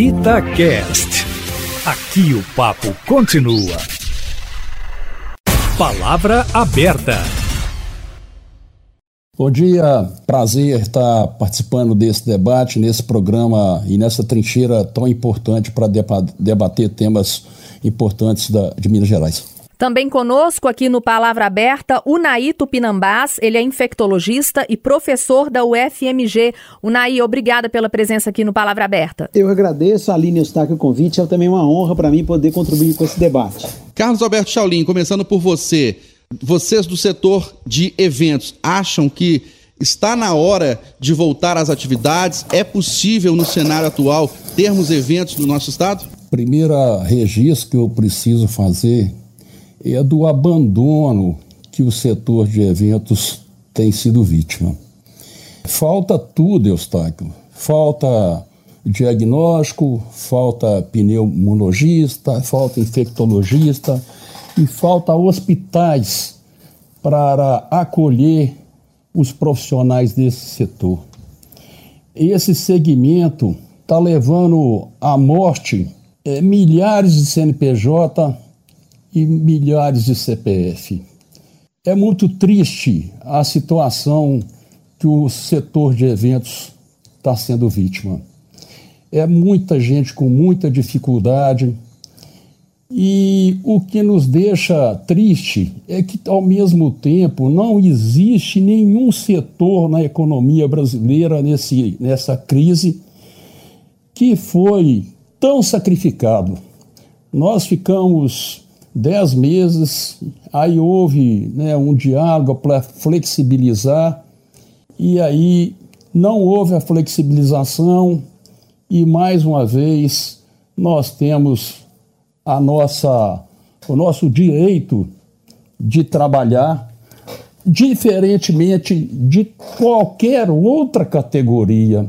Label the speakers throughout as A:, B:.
A: Itacast. Aqui o papo continua. Palavra aberta.
B: Bom dia, prazer estar participando desse debate, nesse programa e nessa trincheira tão importante para debater temas importantes da, de Minas Gerais.
C: Também conosco aqui no Palavra Aberta, Unai Tupinambás, ele é infectologista e professor da UFMG. Unai, obrigada pela presença aqui no Palavra Aberta.
D: Eu agradeço, Aline Eustáquio, o convite. É também uma honra para mim poder contribuir com esse debate.
E: Carlos Alberto Chaulin, começando por você. Vocês do setor de eventos acham que está na hora de voltar às atividades? É possível, no cenário atual, termos eventos no nosso estado?
B: Primeira registro que eu preciso fazer é do abandono que o setor de eventos tem sido vítima. Falta tudo, Eustáquio. Falta diagnóstico, falta pneumologista, falta infectologista e falta hospitais para acolher os profissionais desse setor. Esse segmento está levando à morte é, milhares de CNPJ e milhares de CPF. É muito triste a situação que o setor de eventos está sendo vítima. É muita gente com muita dificuldade. E o que nos deixa triste é que, ao mesmo tempo, não existe nenhum setor na economia brasileira nesse, nessa crise que foi tão sacrificado. Nós ficamos dez meses, aí houve né, um diálogo para flexibilizar, e aí não houve a flexibilização, e mais uma vez nós temos a nossa, o nosso direito de trabalhar diferentemente de qualquer outra categoria.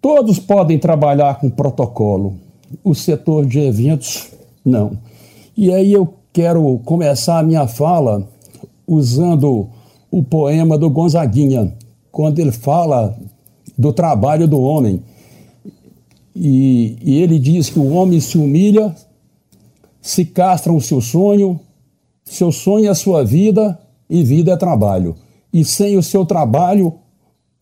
B: Todos podem trabalhar com protocolo, o setor de eventos não. E aí eu quero começar a minha fala usando o poema do Gonzaguinha, quando ele fala do trabalho do homem. E, e ele diz que o homem se humilha, se castra o seu sonho, seu sonho é a sua vida e vida é trabalho. E sem o seu trabalho,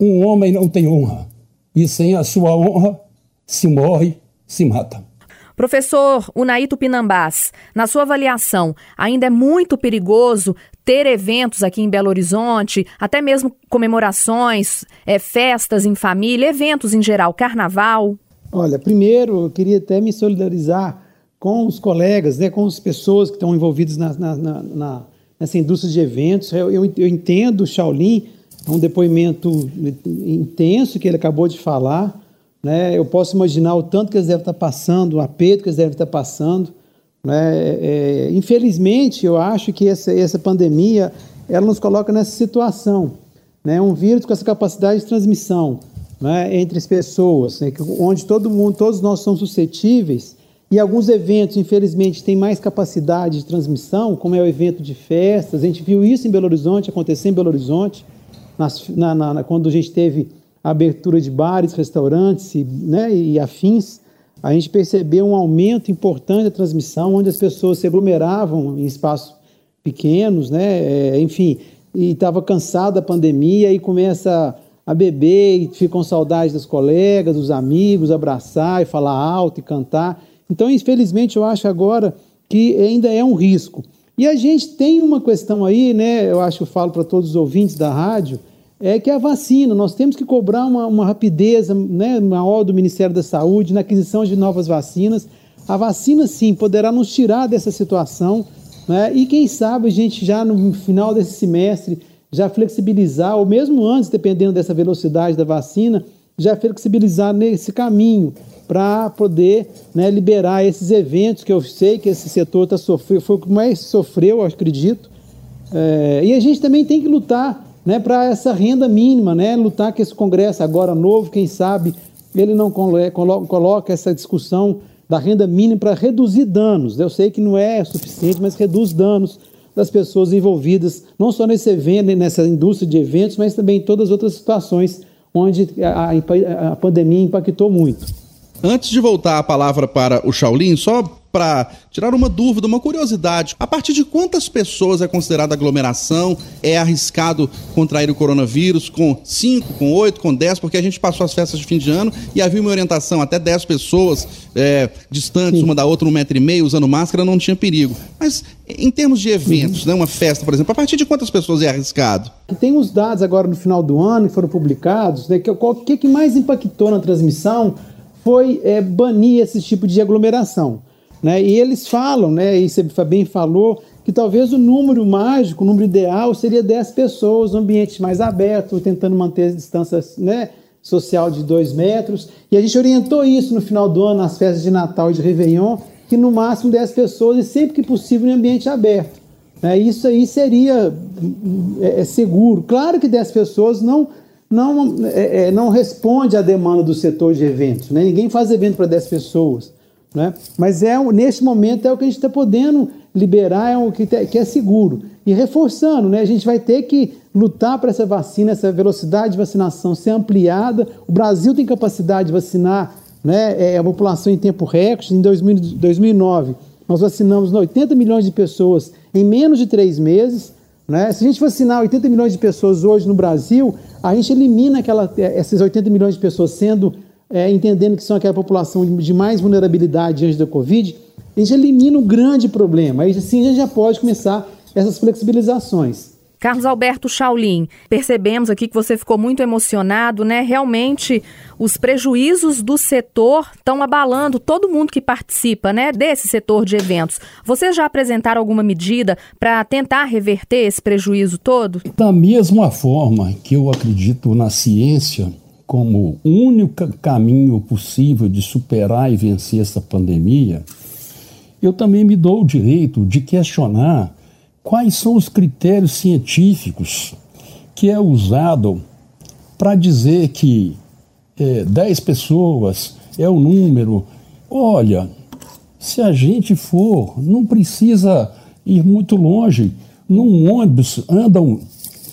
B: um homem não tem honra. E sem a sua honra, se morre, se mata.
C: Professor Unaito Pinambás, na sua avaliação, ainda é muito perigoso ter eventos aqui em Belo Horizonte, até mesmo comemorações, é, festas em família, eventos em geral, carnaval?
D: Olha, primeiro eu queria até me solidarizar com os colegas, né, com as pessoas que estão envolvidas na, na, na, nessa indústria de eventos. Eu, eu, eu entendo o Shaolin, é um depoimento intenso que ele acabou de falar. Né? Eu posso imaginar o tanto que eles devem estar passando, o aperto que eles devem estar passando. Né? É, é, infelizmente, eu acho que essa, essa pandemia ela nos coloca nessa situação. Né? Um vírus com essa capacidade de transmissão né? entre as pessoas, né? onde todo mundo, todos nós somos suscetíveis. E alguns eventos, infelizmente, têm mais capacidade de transmissão, como é o evento de festas. A gente viu isso em Belo Horizonte, acontecer em Belo Horizonte, nas, na, na, quando a gente teve a abertura de bares, restaurantes e, né, e afins, a gente percebeu um aumento importante da transmissão, onde as pessoas se aglomeravam em espaços pequenos, né, é, enfim, e estava cansado da pandemia e começa a beber e fica com saudade dos colegas, dos amigos, abraçar e falar alto e cantar. Então, infelizmente, eu acho agora que ainda é um risco. E a gente tem uma questão aí, né? Eu acho que eu falo para todos os ouvintes da rádio, é que é a vacina. Nós temos que cobrar uma, uma rapidez né, maior do Ministério da Saúde na aquisição de novas vacinas. A vacina, sim, poderá nos tirar dessa situação. Né? E quem sabe a gente já no final desse semestre já flexibilizar, ou mesmo antes, dependendo dessa velocidade da vacina, já flexibilizar nesse caminho para poder né, liberar esses eventos que eu sei que esse setor está sofrendo, foi o que mais sofreu, eu acredito. É, e a gente também tem que lutar né, para essa renda mínima, né, lutar com esse Congresso agora novo, quem sabe ele não coloca essa discussão da renda mínima para reduzir danos. Eu sei que não é suficiente, mas reduz danos das pessoas envolvidas, não só nesse evento, nessa indústria de eventos, mas também em todas as outras situações onde a, a, a pandemia impactou muito.
E: Antes de voltar a palavra para o Shaolin, só para tirar uma dúvida, uma curiosidade. A partir de quantas pessoas é considerada aglomeração? É arriscado contrair o coronavírus com 5, com 8, com 10? Porque a gente passou as festas de fim de ano e havia uma orientação, até 10 pessoas é, distantes Sim. uma da outra, um metro e meio, usando máscara, não tinha perigo. Mas em termos de eventos, né, uma festa, por exemplo, a partir de quantas pessoas é arriscado?
D: Tem os dados agora no final do ano que foram publicados, né, que o que, que mais impactou na transmissão foi é, banir esse tipo de aglomeração. Né? E eles falam, né, e você bem falou, que talvez o número mágico, o número ideal seria 10 pessoas, um ambiente mais aberto, tentando manter a distância né, social de 2 metros. E a gente orientou isso no final do ano, nas festas de Natal e de Réveillon, que no máximo 10 pessoas e sempre que possível em ambiente aberto. Né? Isso aí seria é, é seguro. Claro que 10 pessoas não, não, é, é, não responde à demanda do setor de eventos. Né? Ninguém faz evento para 10 pessoas. Né? Mas é neste momento é o que a gente está podendo liberar, é o que, que é seguro. E reforçando, né, a gente vai ter que lutar para essa vacina, essa velocidade de vacinação ser ampliada. O Brasil tem capacidade de vacinar né, é, a população em tempo recorde. Em 2000, 2009, nós vacinamos 80 milhões de pessoas em menos de três meses. Né? Se a gente vacinar 80 milhões de pessoas hoje no Brasil, a gente elimina aquela, esses 80 milhões de pessoas sendo é, entendendo que são aquela população de mais vulnerabilidade diante da Covid, a gente elimina um grande problema. Aí sim a gente já pode começar essas flexibilizações.
C: Carlos Alberto Shaolin, percebemos aqui que você ficou muito emocionado, né? Realmente os prejuízos do setor estão abalando todo mundo que participa, né, desse setor de eventos. Vocês já apresentaram alguma medida para tentar reverter esse prejuízo todo?
B: Da mesma forma que eu acredito na ciência, como único caminho possível de superar e vencer essa pandemia, eu também me dou o direito de questionar quais são os critérios científicos que é usado para dizer que é, 10 pessoas é o número. Olha, se a gente for, não precisa ir muito longe. Num ônibus andam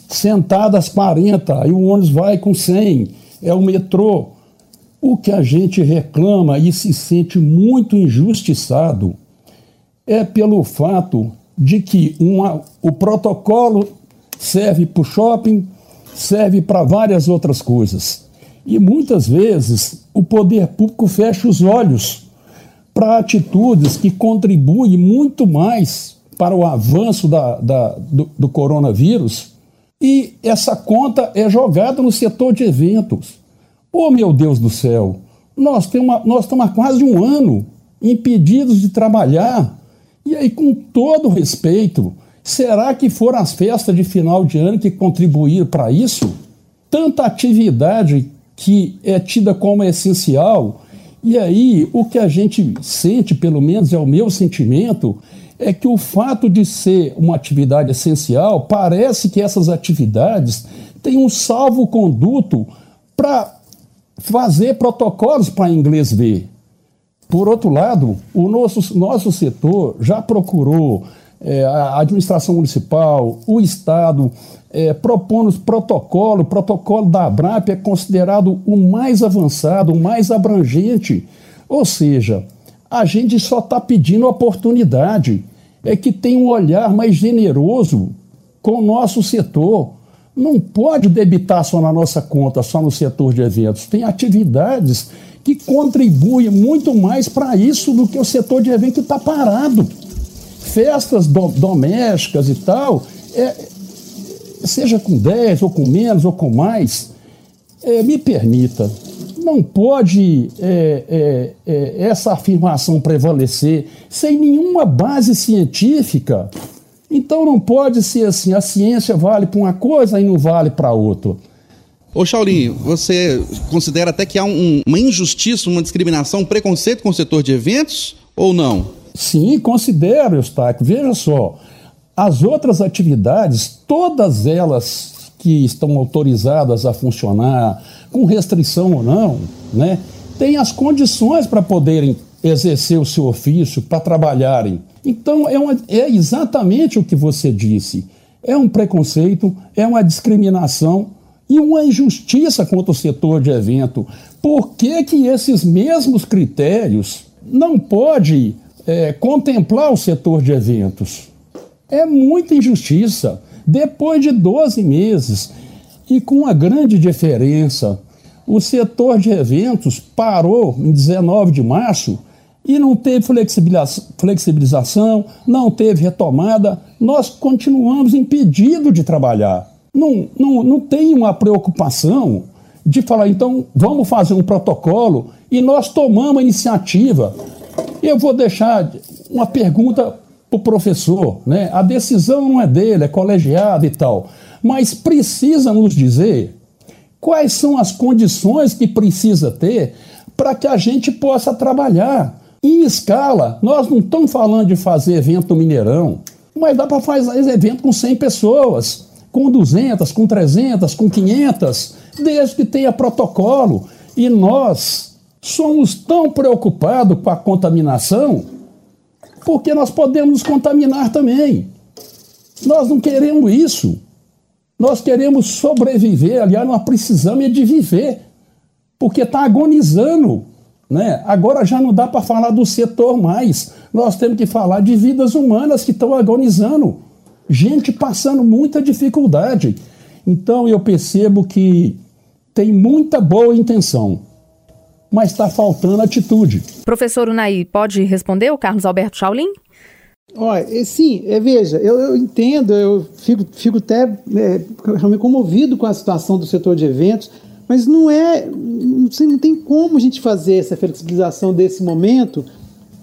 B: sentadas 40 e o ônibus vai com 100 é o metrô. O que a gente reclama e se sente muito injustiçado é pelo fato de que uma, o protocolo serve para o shopping, serve para várias outras coisas. E muitas vezes o poder público fecha os olhos para atitudes que contribuem muito mais para o avanço da, da, do, do coronavírus e essa conta é jogada no setor de eventos. Oh, meu Deus do céu, nós, temos nós estamos há quase um ano impedidos de trabalhar. E aí, com todo respeito, será que foram as festas de final de ano que contribuíram para isso? Tanta atividade que é tida como essencial. E aí, o que a gente sente, pelo menos é o meu sentimento, é que o fato de ser uma atividade essencial, parece que essas atividades têm um salvo-conduto para fazer protocolos para inglês ver. Por outro lado, o nosso, nosso setor já procurou é, a administração municipal, o Estado, é, propondo protocolo, o protocolo da ABRAP é considerado o mais avançado, o mais abrangente. Ou seja, a gente só está pedindo oportunidade é que tem um olhar mais generoso com o nosso setor. Não pode debitar só na nossa conta, só no setor de eventos. Tem atividades que contribuem muito mais para isso do que o setor de eventos que está parado. Festas do, domésticas e tal, é, seja com 10 ou com menos ou com mais, é, me permita, não pode é, é, é, essa afirmação prevalecer sem nenhuma base científica. Então não pode ser assim, a ciência vale para uma coisa e não vale para outra.
E: Ô Shaolin, você considera até que há um, uma injustiça, uma discriminação, um preconceito com o setor de eventos ou não?
B: Sim, considero, Eustáquio. Veja só, as outras atividades, todas elas que estão autorizadas a funcionar, com restrição ou não, né, têm as condições para poderem exercer o seu ofício, para trabalharem. Então, é, uma, é exatamente o que você disse. É um preconceito, é uma discriminação e uma injustiça contra o setor de evento. Por que, que esses mesmos critérios não pode é, contemplar o setor de eventos? É muita injustiça. Depois de 12 meses e com uma grande diferença, o setor de eventos parou em 19 de março e não teve flexibilização, não teve retomada. Nós continuamos impedidos de trabalhar. Não, não, não tem uma preocupação de falar, então vamos fazer um protocolo e nós tomamos a iniciativa. Eu vou deixar uma pergunta o professor, né? A decisão não é dele, é colegiada e tal. Mas precisa nos dizer quais são as condições que precisa ter para que a gente possa trabalhar em escala. Nós não estamos falando de fazer evento no Mineirão, mas dá para fazer evento com 100 pessoas, com 200, com 300, com 500, desde que tenha protocolo. E nós somos tão preocupados com a contaminação porque nós podemos nos contaminar também. Nós não queremos isso. Nós queremos sobreviver, aliás, nós precisamos de viver, porque está agonizando. Né? Agora já não dá para falar do setor mais. Nós temos que falar de vidas humanas que estão agonizando. Gente passando muita dificuldade. Então eu percebo que tem muita boa intenção mas está faltando atitude.
C: Professor Unai, pode responder o Carlos Alberto Chaulin?
D: Olha, sim, é, veja, eu, eu, entendo, eu fico, fico até é, realmente comovido com a situação do setor de eventos, mas não é, não, não tem como a gente fazer essa flexibilização desse momento,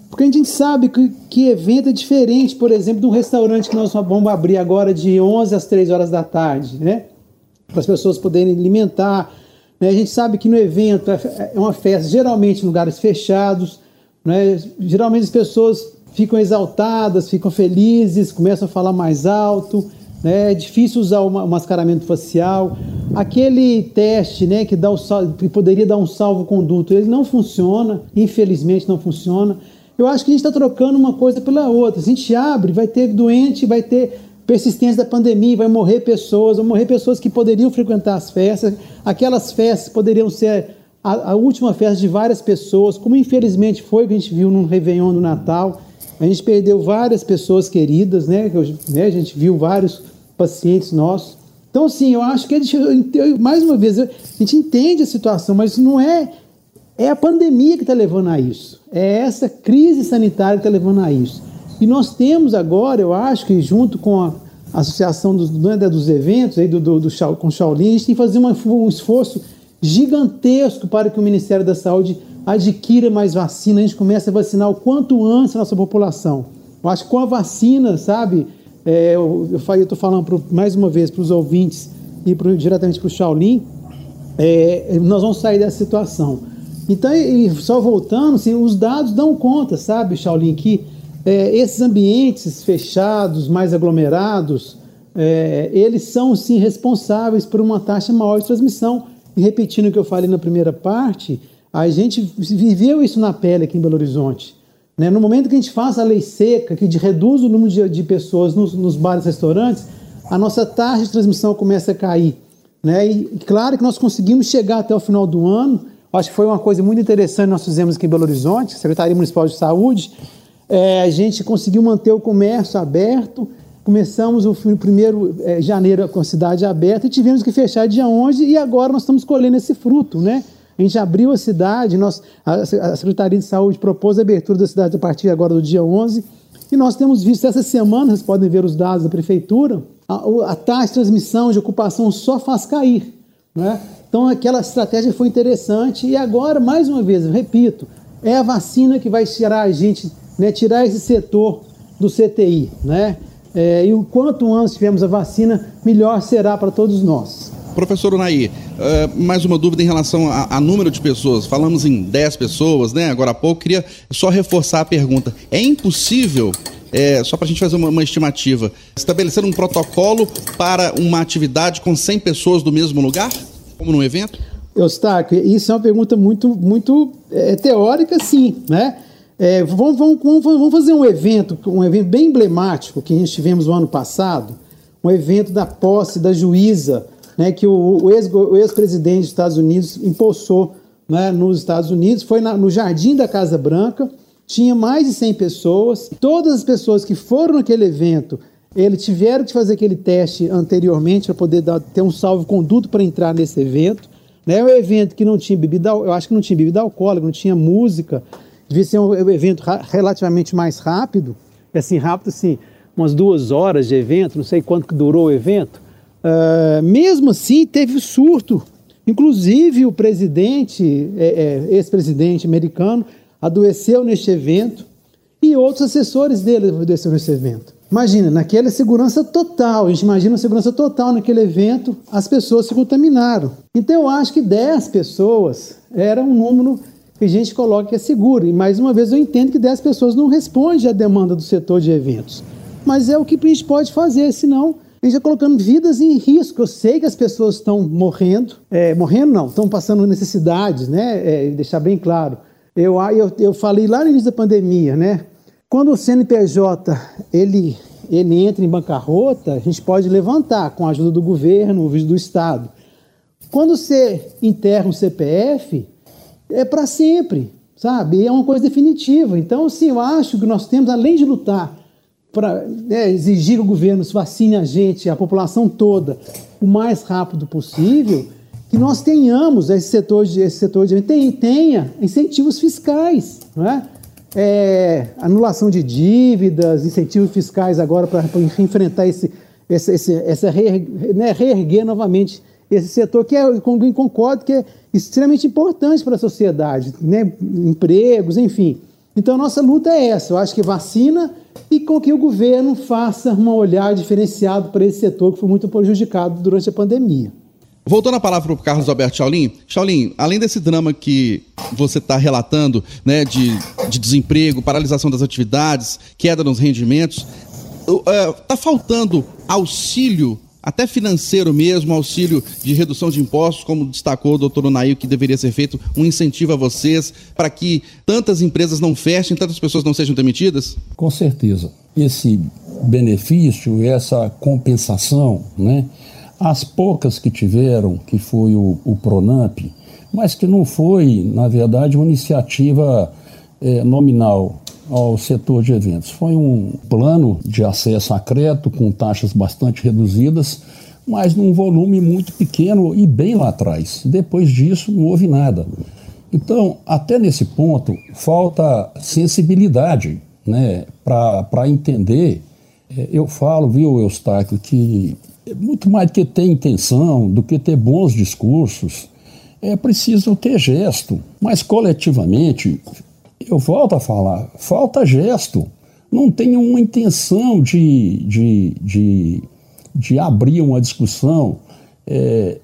D: porque a gente sabe que, que evento é diferente, por exemplo, de um restaurante que nós vamos abrir agora de 11 às 3 horas da tarde, né? Para as pessoas poderem alimentar, né? A gente sabe que no evento é, é uma festa, geralmente em lugares fechados, né? geralmente as pessoas ficam exaltadas, ficam felizes, começam a falar mais alto, né? é difícil usar o mascaramento facial. Aquele teste né, que, dá o que poderia dar um salvo-conduto, ele não funciona, infelizmente não funciona. Eu acho que a gente está trocando uma coisa pela outra. A gente abre, vai ter doente, vai ter persistência da pandemia, vai morrer pessoas, vão morrer pessoas que poderiam frequentar as festas, aquelas festas poderiam ser a, a, última festa de várias pessoas, como infelizmente foi que a gente viu no Réveillon do Natal. A gente perdeu várias pessoas queridas, né? né? A gente viu vários pacientes nossos. Então, sim, eu acho que a gente, mais uma vez, a gente entende a situação, mas não é é a pandemia que está levando a isso. É essa crise sanitária que está levando a isso. E nós temos agora, eu acho que junto com a associação dos, né, dos eventos aí do, do, do, com Shaolin, a gente tem que fazer um esforço gigantesco para que o Ministério da Saúde adquira mais vacina, a gente comece a vacinar o quanto antes a nossa população. Eu acho que com a vacina, sabe, é, eu estou falando pro, mais uma vez para os ouvintes e pro, diretamente para o Shaolin, é, nós vamos sair dessa situação. Então, e só voltando, assim, os dados dão conta, sabe, Shaolin, que é, esses ambientes fechados, mais aglomerados, é, eles são sim responsáveis por uma taxa maior de transmissão. E repetindo o que eu falei na primeira parte, a gente viveu isso na pele aqui em Belo Horizonte. Né? No momento que a gente faz a lei seca, que reduz o número de, de pessoas nos, nos bares e restaurantes, a nossa taxa de transmissão começa a cair. Né? E claro que nós conseguimos chegar até o final do ano. Acho que foi uma coisa muito interessante que nós fizemos aqui em Belo Horizonte, Secretaria Municipal de Saúde, é, a gente conseguiu manter o comércio aberto. Começamos o primeiro é, janeiro com a cidade aberta e tivemos que fechar dia 11 e agora nós estamos colhendo esse fruto, né? A gente abriu a cidade, nós, a Secretaria de Saúde propôs a abertura da cidade a partir agora do dia 11 e nós temos visto essa semana, vocês podem ver os dados da prefeitura, a, a taxa de transmissão de ocupação só faz cair, né? Então aquela estratégia foi interessante e agora, mais uma vez, repito, é a vacina que vai tirar a gente né, tirar esse setor do CTI. Né? É, e o quanto antes tivermos a vacina, melhor será para todos nós.
E: Professor Unai, uh, mais uma dúvida em relação a, a, número de pessoas. Falamos em 10 pessoas, né? Agora há pouco, queria só reforçar a pergunta. É impossível, é, só para a gente fazer uma, uma, estimativa, estabelecer um protocolo para uma atividade com 100 pessoas do mesmo lugar, como num evento?
D: Eustáquio, isso é uma pergunta muito, muito é, teórica, sim, né? É, vamos, vamos, vamos, fazer um evento, um evento bem emblemático que a gente tivemos no ano passado, um evento da posse da juíza né, que o, o ex-presidente dos Estados Unidos impulsou né, nos Estados Unidos, foi na, no jardim da Casa Branca, tinha mais de 100 pessoas, todas as pessoas que foram naquele evento, eles tiveram que fazer aquele teste anteriormente para poder dar, ter um salvo-conduto para entrar nesse evento. Né? O evento que não tinha bebida, eu acho que não tinha bebida alcoólica, não tinha música, devia ser um evento relativamente mais rápido, assim, rápido assim, umas duas horas de evento, não sei quanto que durou o evento. Uh, mesmo assim, teve surto. Inclusive, o presidente, é, é, ex-presidente americano, adoeceu neste evento e outros assessores dele adoeceram nesse evento. Imagina, naquela segurança total, a gente imagina a segurança total naquele evento, as pessoas se contaminaram. Então eu acho que 10 pessoas era um número a gente coloca que é seguro. E mais uma vez eu entendo que 10 pessoas não respondem à demanda do setor de eventos. Mas é o que a gente pode fazer, senão a gente está colocando vidas em risco. Eu sei que as pessoas estão morrendo, é, morrendo não, estão passando necessidades, né? É, deixar bem claro. Eu, eu, eu falei lá no início da pandemia, né? Quando o CNPJ ele, ele entra em bancarrota, a gente pode levantar com a ajuda do governo, do Estado. Quando você enterra um CPF, é para sempre, sabe? É uma coisa definitiva. Então, sim, eu acho que nós temos, além de lutar para né, exigir que o governo vacine a gente, a população toda, o mais rápido possível, que nós tenhamos esse setor de, esse setor de tenha incentivos fiscais, não é? é, anulação de dívidas, incentivos fiscais agora para enfrentar esse, esse, esse, essa reerguer, né, reerguer novamente esse setor que é, concordo que é extremamente importante para a sociedade, né, empregos, enfim. Então, nossa luta é essa. Eu acho que vacina e com que o governo faça um olhar diferenciado para esse setor que foi muito prejudicado durante a pandemia.
E: Voltando a palavra para o Carlos Alberto Shaolin, Shaolin, além desse drama que você está relatando, né, de, de desemprego, paralisação das atividades, queda nos rendimentos, está uh, faltando auxílio, até financeiro mesmo, auxílio de redução de impostos, como destacou o doutor Onail, que deveria ser feito um incentivo a vocês para que tantas empresas não fechem, tantas pessoas não sejam demitidas?
B: Com certeza. Esse benefício, essa compensação, né? As poucas que tiveram, que foi o, o Pronamp, mas que não foi, na verdade, uma iniciativa é, nominal ao setor de eventos. Foi um plano de acesso a crédito com taxas bastante reduzidas, mas num volume muito pequeno e bem lá atrás. Depois disso, não houve nada. Então, até nesse ponto, falta sensibilidade né, para entender. É, eu falo, viu, Eustáquio, que é muito mais do que ter intenção, do que ter bons discursos, é preciso ter gesto. Mas coletivamente, eu volto a falar, falta gesto. Não tem uma intenção de, de, de, de abrir uma discussão, é,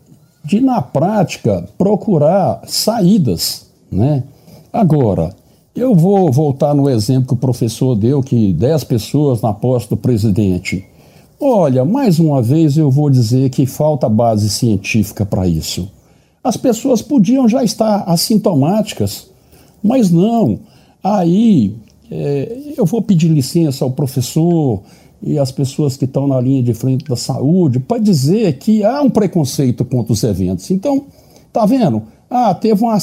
B: de na prática procurar saídas. Né? Agora, eu vou voltar no exemplo que o professor deu, que 10 pessoas na posse do presidente. Olha, mais uma vez eu vou dizer que falta base científica para isso. As pessoas podiam já estar assintomáticas, mas não. Aí é, eu vou pedir licença ao professor e às pessoas que estão na linha de frente da saúde para dizer que há um preconceito contra os eventos. Então, tá vendo? Ah, teve uma,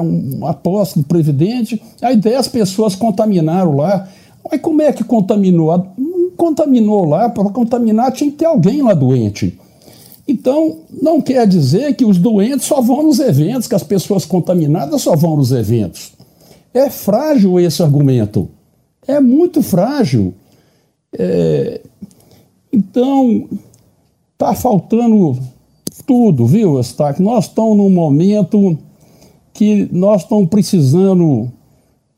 B: uma, do presidente, aí 10 pessoas contaminaram lá. Mas como é que contaminou? contaminou lá, para contaminar tinha que ter alguém lá doente. Então, não quer dizer que os doentes só vão nos eventos, que as pessoas contaminadas só vão nos eventos. É frágil esse argumento. É muito frágil. É... Então, está faltando tudo, viu, Estaque? Nós estamos num momento que nós estamos precisando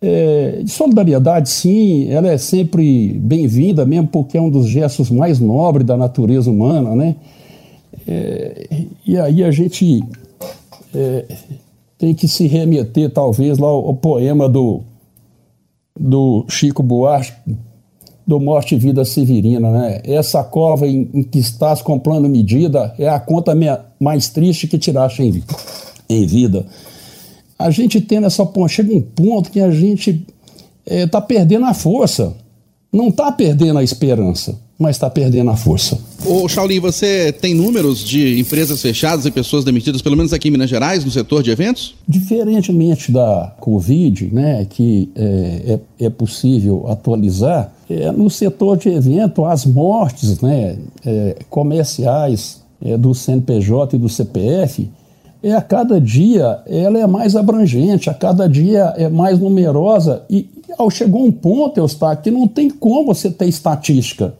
B: é, de solidariedade, sim, ela é sempre bem-vinda, mesmo porque é um dos gestos mais nobres da natureza humana, né? É, e aí a gente é, tem que se remeter, talvez, lá ao, poema do, do Chico Buarque, do Morte e Vida Severina, né? Essa cova em, em que estás comprando medida é a conta mais triste que tiraste em, em vida a gente tendo essa ponte, chega um ponto que a gente está eh, é, perdendo a força. Não está perdendo a esperança, mas está perdendo a força.
E: Ô, Shaolin, você tem números de empresas fechadas e pessoas demitidas, pelo menos aqui em Minas Gerais, no setor de eventos?
B: Diferentemente da Covid, né, que é, é, é possível atualizar, é, no setor de evento, as mortes né, é, comerciais é, do CNPJ e do CPF, é, a cada dia ela é mais abrangente, a cada dia é mais numerosa e chegou um ponto, Eustáquio, que não tem como você ter estatística.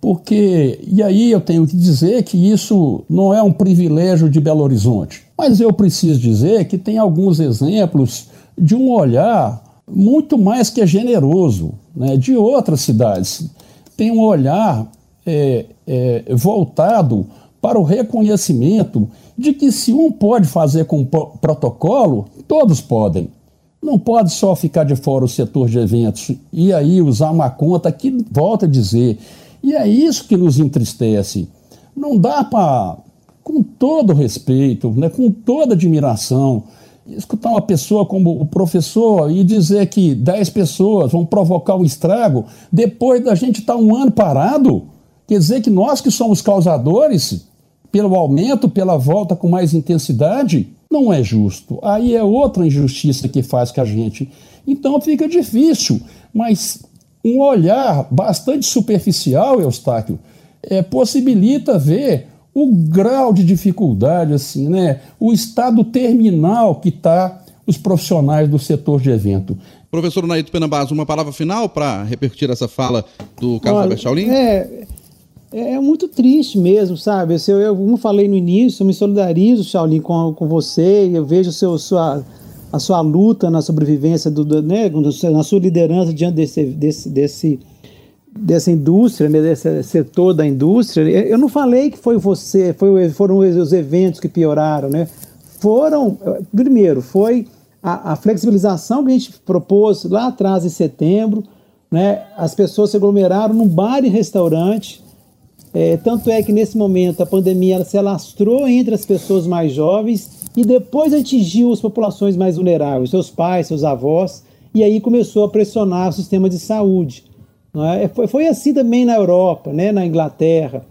B: Porque, e aí eu tenho que dizer que isso não é um privilégio de Belo Horizonte, mas eu preciso dizer que tem alguns exemplos de um olhar muito mais que generoso né, de outras cidades. Tem um olhar é, é, voltado para o reconhecimento de que se um pode fazer com protocolo, todos podem. Não pode só ficar de fora o setor de eventos e aí usar uma conta que, volta a dizer, e é isso que nos entristece. Não dá para, com todo respeito, né, com toda admiração, escutar uma pessoa como o professor e dizer que 10 pessoas vão provocar um estrago depois da gente estar tá um ano parado. Quer dizer que nós que somos causadores, pelo aumento, pela volta com mais intensidade, não é justo. Aí é outra injustiça que faz com a gente. Então fica difícil, mas um olhar bastante superficial, Eustáquio, é, possibilita ver o grau de dificuldade, assim, né? o estado terminal que está os profissionais do setor de evento.
E: Professor Naito Penambaz, uma palavra final para repercutir essa fala do Carlos Olha, Alberto Chaulin?
D: É, é muito triste mesmo, sabe? Eu, eu, como falei no início, eu me solidarizo, Shaolin, com, com você, eu vejo seu, sua, a sua luta na sobrevivência, do, do, né, na sua liderança diante desse, desse, desse, dessa indústria, né, desse setor da indústria. Eu não falei que foi você, foi, foram os eventos que pioraram, né? Foram, primeiro, foi a, a flexibilização que a gente propôs lá atrás em setembro, né? As pessoas se aglomeraram num bar e restaurante, é, tanto é que nesse momento a pandemia ela se alastrou entre as pessoas mais jovens e depois atingiu as populações mais vulneráveis, seus pais, seus avós, e aí começou a pressionar o sistema de saúde. É? Foi, foi, assim também na Europa, né? na Inglaterra,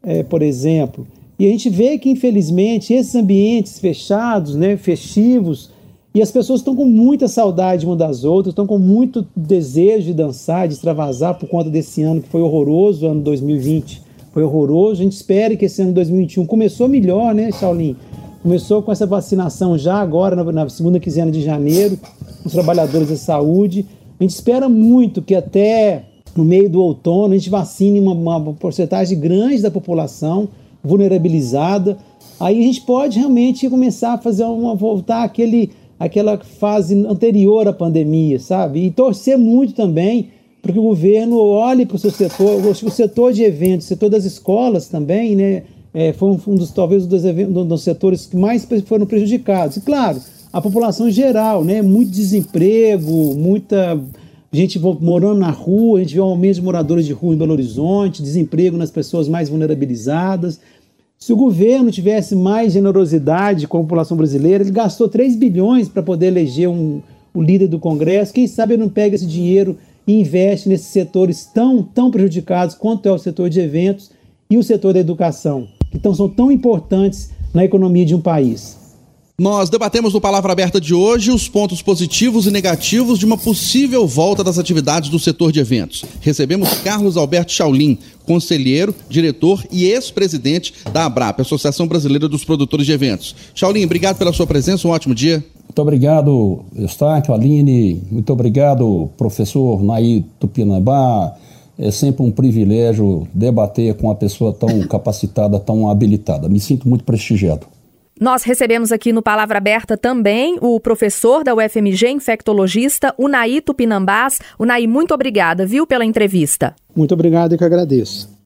D: é, por exemplo. E a gente vê que, infelizmente, esses ambientes fechados, né, festivos, e as pessoas estão com muita saudade uma das outras, estão com muito desejo de dançar, de extravasar por conta desse ano que foi horroroso, ano 2020 foi horroroso. A gente espera que esse ano 2021 começou melhor, né, Shaolin? Começou com essa vacinação já agora, na, segunda quinzena de janeiro, os trabalhadores da saúde. A gente espera muito que até no meio do outono a gente vacine uma, uma porcentagem grande da população vulnerabilizada. Aí a gente pode realmente começar a fazer uma voltar aquele aquela fase anterior à pandemia, sabe? E torcer muito também para que o governo olhe para o seu setor, o setor de eventos, o setor das escolas também, né? é, foi um, dos talvez um dos, dos setores que mais foram prejudicados. E claro, a população geral, né? Muito desemprego, muita gente morando na rua, a gente vê um aumento de moradores de rua em Belo Horizonte, desemprego nas pessoas mais vulnerabilizadas. Se o governo tivesse mais generosidade com a população brasileira, ele gastou 3 bilhões para poder eleger um, o líder do Congresso. Quem sabe ele não pega esse dinheiro e investe nesses setores tão, tão prejudicados quanto é o setor de eventos e o setor da educação que tão, são tão importantes na economia de um país.
E: Nós debatemos no Palavra Aberta de hoje os pontos positivos e negativos de uma possível volta das atividades do setor de eventos. Recebemos Carlos Alberto Chaulin, conselheiro, diretor e ex-presidente da ABRAP, Associação Brasileira dos Produtores de Eventos. Chaulin, obrigado pela sua presença, um ótimo dia.
B: Muito obrigado, Eustáquio, Aline, muito obrigado, professor Naí Tupinambá, é sempre um privilégio debater com uma pessoa tão capacitada, tão habilitada. Me sinto muito prestigiado.
C: Nós recebemos aqui no Palavra Aberta também o professor da UFMG, infectologista, Unai Tupinambás. Unai, muito obrigada, viu, pela entrevista.
D: Muito obrigado e que agradeço.